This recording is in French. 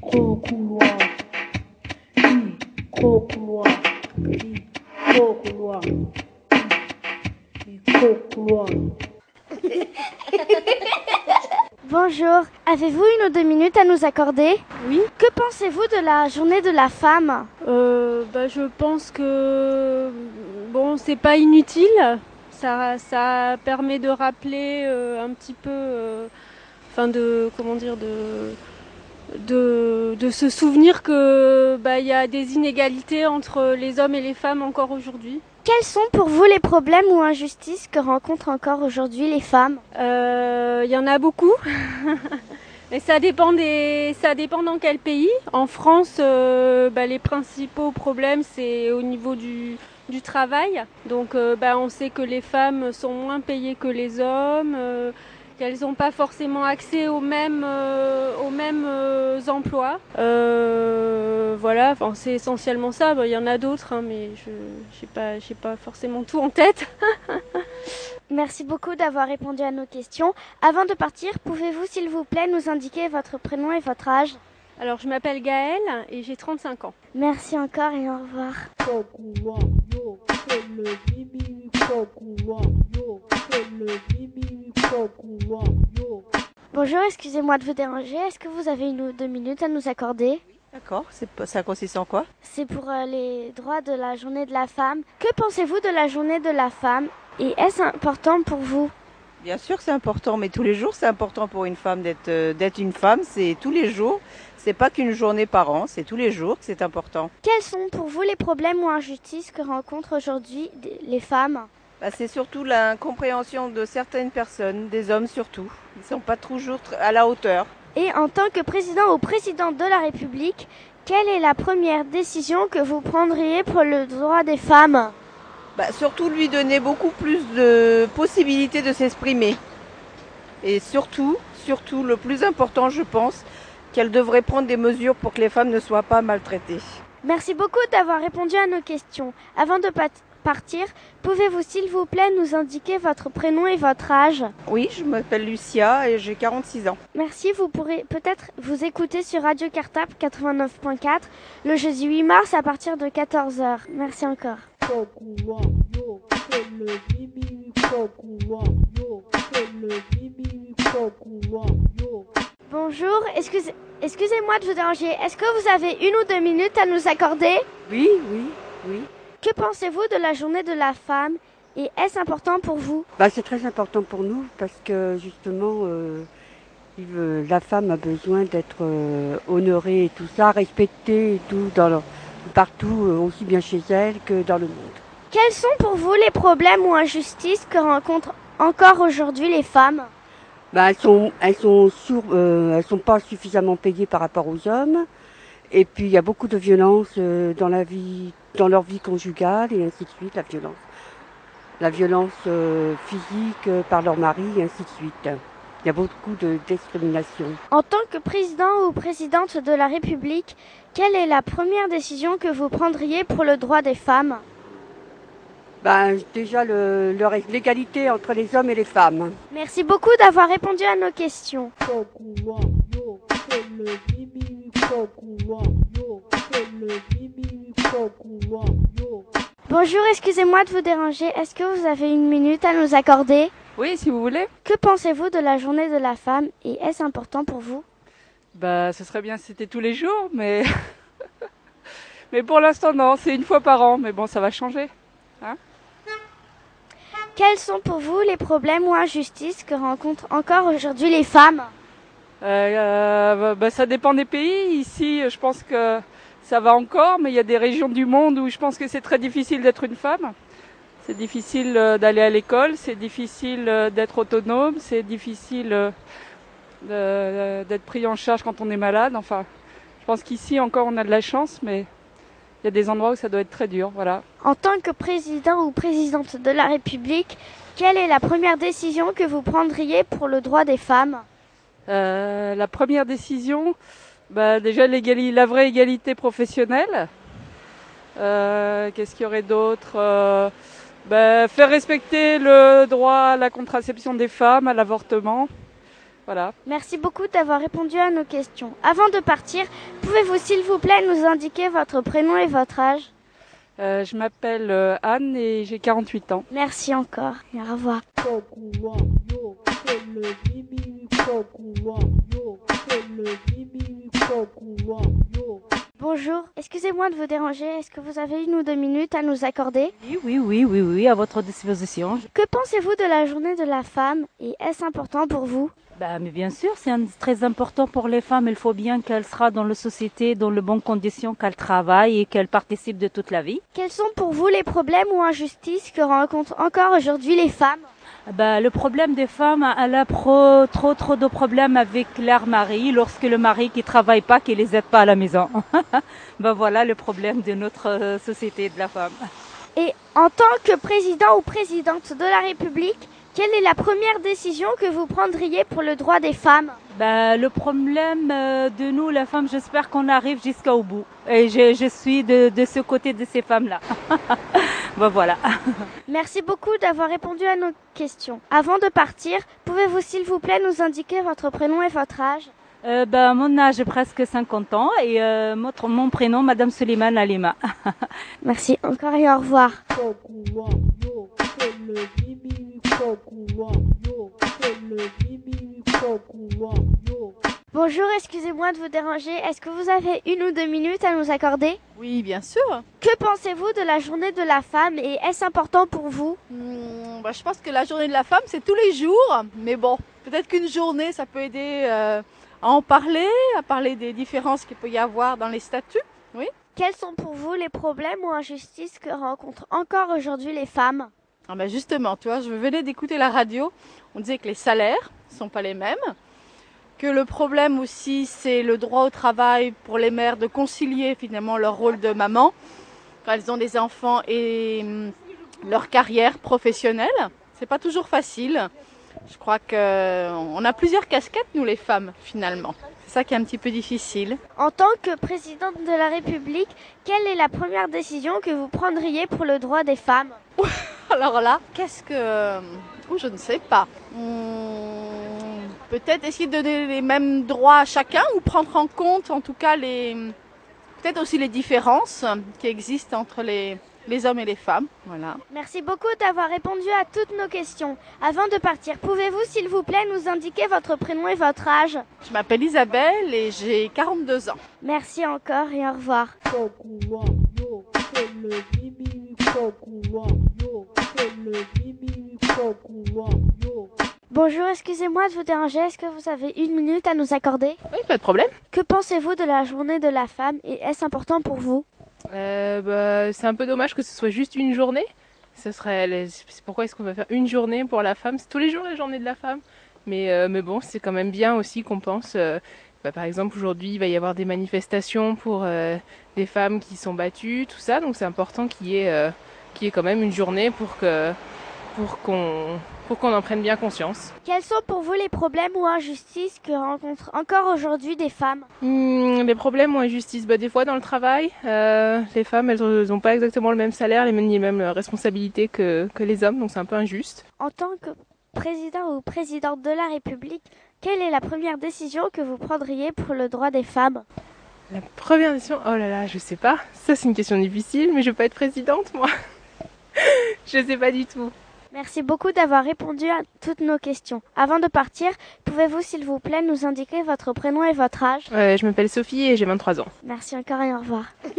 Couloir. Couloir. Couloir. Couloir. Bonjour, avez-vous une ou deux minutes à nous accorder? Oui. Que pensez-vous de la journée de la femme? Euh, bah, je pense que bon, c'est pas inutile. Ça, ça permet de rappeler euh, un petit peu, euh, enfin de comment dire, de de, de se souvenir que bah, il y a des inégalités entre les hommes et les femmes encore aujourd'hui. Quels sont pour vous les problèmes ou injustices que rencontrent encore aujourd'hui les femmes? Euh, Il y en a beaucoup. Et ça dépend des, ça dépend dans quel pays. En France, euh, bah, les principaux problèmes c'est au niveau du, du travail. Donc, euh, bah, on sait que les femmes sont moins payées que les hommes, euh, qu'elles n'ont pas forcément accès aux mêmes, euh, aux mêmes euh, emplois. Euh, voilà, enfin, c'est essentiellement ça. Bah, Il y en a d'autres, hein, mais je n'ai pas, j'ai pas forcément tout en tête. Merci beaucoup d'avoir répondu à nos questions. Avant de partir, pouvez-vous s'il vous plaît nous indiquer votre prénom et votre âge? Alors, je m'appelle Gaëlle et j'ai 35 ans. Merci encore et au revoir. Le Bonjour, excusez-moi de vous déranger. Est-ce que vous avez une ou deux minutes à nous accorder D'accord, ça consiste en quoi? C'est pour euh, les droits de la journée de la femme. Que pensez-vous de la journée de la femme et est-ce important pour vous? Bien sûr que c'est important, mais tous les jours c'est important pour une femme d'être euh, d'être une femme, c'est tous les jours. C'est pas qu'une journée par an, c'est tous les jours que c'est important. Quels sont pour vous les problèmes ou injustices que rencontrent aujourd'hui les femmes? Bah, c'est surtout l'incompréhension de certaines personnes, des hommes surtout. Ils sont pas toujours à la hauteur. Et en tant que président ou présidente de la République, quelle est la première décision que vous prendriez pour le droit des femmes? Bah, surtout lui donner beaucoup plus de possibilités de s'exprimer. Et surtout, surtout, le plus important, je pense, qu'elle devrait prendre des mesures pour que les femmes ne soient pas maltraitées. Merci beaucoup d'avoir répondu à nos questions. Avant de partir, pouvez-vous s'il vous plaît nous indiquer votre prénom et votre âge? Oui, je m'appelle Lucia et j'ai 46 ans. Merci, vous pourrez peut-être vous écouter sur Radio Cartap 89.4 le jeudi 8 mars à partir de 14h. Merci encore. Bonjour, excusez- excusez-moi de vous déranger. Est-ce que vous avez une ou deux minutes à nous accorder? Oui, oui, oui. Que pensez-vous de la journée de la femme et est-ce important pour vous Bah, c'est très important pour nous parce que justement, euh, la femme a besoin d'être euh, honorée et tout ça, respectée et tout, dans le- partout, euh, aussi bien chez elle que dans le monde. Quels sont pour vous les problèmes ou injustices que rencontrent encore aujourd'hui les femmes? Bah, elles sont, elles sont sur, euh, elles sont pas suffisamment payées par rapport aux hommes. Et puis il y a beaucoup de violence dans la vie, dans leur vie conjugale et ainsi de suite, la violence, la violence euh, physique euh, par leur mari et ainsi de suite. Il y a beaucoup de discrimination. En tant que président ou présidente de la République, quelle est la première décision que vous prendriez pour le droit des femmes? Ben, déjà le, l'égalité entre les hommes et les femmes. Merci beaucoup d'avoir répondu à nos questions. Bonjour, excusez-moi de vous déranger. Est-ce que vous avez une minute à nous accorder? Oui, si vous voulez. Que pensez-vous de la journée de la femme et est-ce important pour vous? Bah, ce serait bien si c'était tous les jours, mais. mais pour l'instant, non, c'est une fois par an. Mais bon, ça va changer. Quels sont pour vous les problèmes ou injustices que rencontrent encore aujourd'hui les femmes? Euh, euh, bah, ça dépend des pays. Ici, je pense que ça va encore, mais il y a des régions du monde où je pense que c'est très difficile d'être une femme. C'est difficile euh, d'aller à l'école, c'est difficile euh, d'être autonome, c'est difficile euh, d'être pris en charge quand on est malade. Enfin, je pense qu'ici encore on a de la chance, mais il y a des endroits où ça doit être très dur. Voilà. En tant que président ou présidente de la République, quelle est la première décision que vous prendriez pour le droit des femmes? Euh, la première décision, bah, déjà la vraie égalité professionnelle. Euh, Qu'est-ce qu'il y aurait d'autre Euh, bah, Faire respecter le droit à la contraception des femmes, à l'avortement. Voilà. Merci beaucoup d'avoir répondu à nos questions. Avant de partir, pouvez-vous s'il vous plaît nous indiquer votre prénom et votre âge? Euh, je m'appelle euh, Anne et j'ai 48 ans. Merci encore et au revoir. Excusez-moi de vous déranger, est-ce que vous avez une ou deux minutes à nous accorder? Oui, oui, oui, oui, oui, à votre disposition. Que pensez-vous de la journée de la femme? Et est-ce important pour vous? Bah, mais bien sûr, c'est très important pour les femmes. Il faut bien qu'elles soient dans la société, dans de bonnes conditions, qu'elles travaillent et qu'elles participent de toute la vie. Quels sont pour vous les problèmes ou injustices que rencontrent encore aujourd'hui les femmes? Bah, le problème des femmes, elle a pro- trop, trop de problèmes avec leur mari lorsque le mari qui travaille pas, qui les aide pas à la maison. bah, voilà le problème de notre euh, société de la femme. Et en tant que président ou présidente de la République, quelle est la première décision que vous prendriez pour le droit des femmes? Bah, le problème euh, de nous, les femmes, j'espère qu'on arrive jusqu'au bout. Et je, je suis de, de ce côté de ces femmes-là. bah, voilà. Merci beaucoup d'avoir répondu à nos questions. Avant de partir, pouvez-vous s'il vous plaît nous indiquer votre prénom et votre âge? Euh, bah, mon âge est presque 50 ans et euh, mon, mon prénom, Madame Suleiman Alima. Merci encore et au revoir. Bonjour, excusez-moi de vous déranger. Est-ce que vous avez une ou deux minutes à nous accorder? Oui, bien sûr. Que pensez-vous de la journée de la femme et est-ce important pour vous? Hmm, bah, je pense que la journée de la femme, c'est tous les jours. Mais bon, peut-être qu'une journée, ça peut aider euh, à en parler, à parler des différences qu'il peut y avoir dans les statuts. Quels sont pour vous les problèmes ou injustices que rencontrent encore aujourd'hui les femmes? Ah bah justement, tu vois, je venais d'écouter la radio. On disait que les salaires sont pas les mêmes. Que le problème aussi, c'est le droit au travail pour les mères de concilier finalement leur rôle de maman quand elles ont des enfants et hum, leur carrière professionnelle. C'est pas toujours facile. Je crois que on a plusieurs casquettes nous les femmes finalement. C'est ça qui est un petit peu difficile. En tant que présidente de la République, quelle est la première décision que vous prendriez pour le droit des femmes? Alors là, qu'est-ce que... Oh, je ne sais pas. Hmm, Peut-être essayer de donner les mêmes droits à chacun ou prendre en compte en tout cas les... Peut-être aussi les différences qui existent entre les, les hommes et les femmes. Voilà. Merci beaucoup d'avoir répondu à toutes nos questions. Avant de partir, pouvez-vous s'il vous plaît nous indiquer votre prénom et votre âge Je m'appelle Isabelle et j'ai 42 ans. Merci encore et au revoir. Bonjour, excusez-moi de vous déranger. Est-ce que vous avez une minute à nous accorder? Oui, pas de problème. Que pensez-vous de la journée de la femme et est-ce important pour vous? Euh, bah, c'est un peu dommage que ce soit juste une journée. Ce serait, les- c'est pourquoi est-ce qu'on va faire une journée pour la femme? C'est tous les jours la journée de la femme. Mais, euh, mais bon, c'est quand même bien aussi qu'on pense. euh, bah, par exemple, aujourd'hui, il va y avoir des manifestations pour des femmes qui sont battues, tout ça. Donc c'est important qu'il y ait, qu'il y ait quand même une journée pour que, pour qu'on, pour qu'on en prenne bien conscience. Quels sont pour vous les problèmes ou injustices que rencontrent encore aujourd'hui des femmes? Hmm, les problèmes ou injustices, bah, des fois dans le travail, euh, les femmes elles n'ont pas exactement le même salaire, les mêmes, les mêmes responsabilités que, que les hommes, donc c'est un peu injuste. En tant que président ou présidente de la République, quelle est la première décision que vous prendriez pour le droit des femmes? La première question, oh là là, je sais pas, ça c'est une question difficile, mais je veux pas être présidente moi. je sais pas du tout. Merci beaucoup d'avoir répondu à toutes nos questions. Avant de partir, pouvez-vous s'il vous plaît nous indiquer votre prénom et votre âge? Euh, je m'appelle Sophie et j'ai 23 ans. Merci encore et au revoir.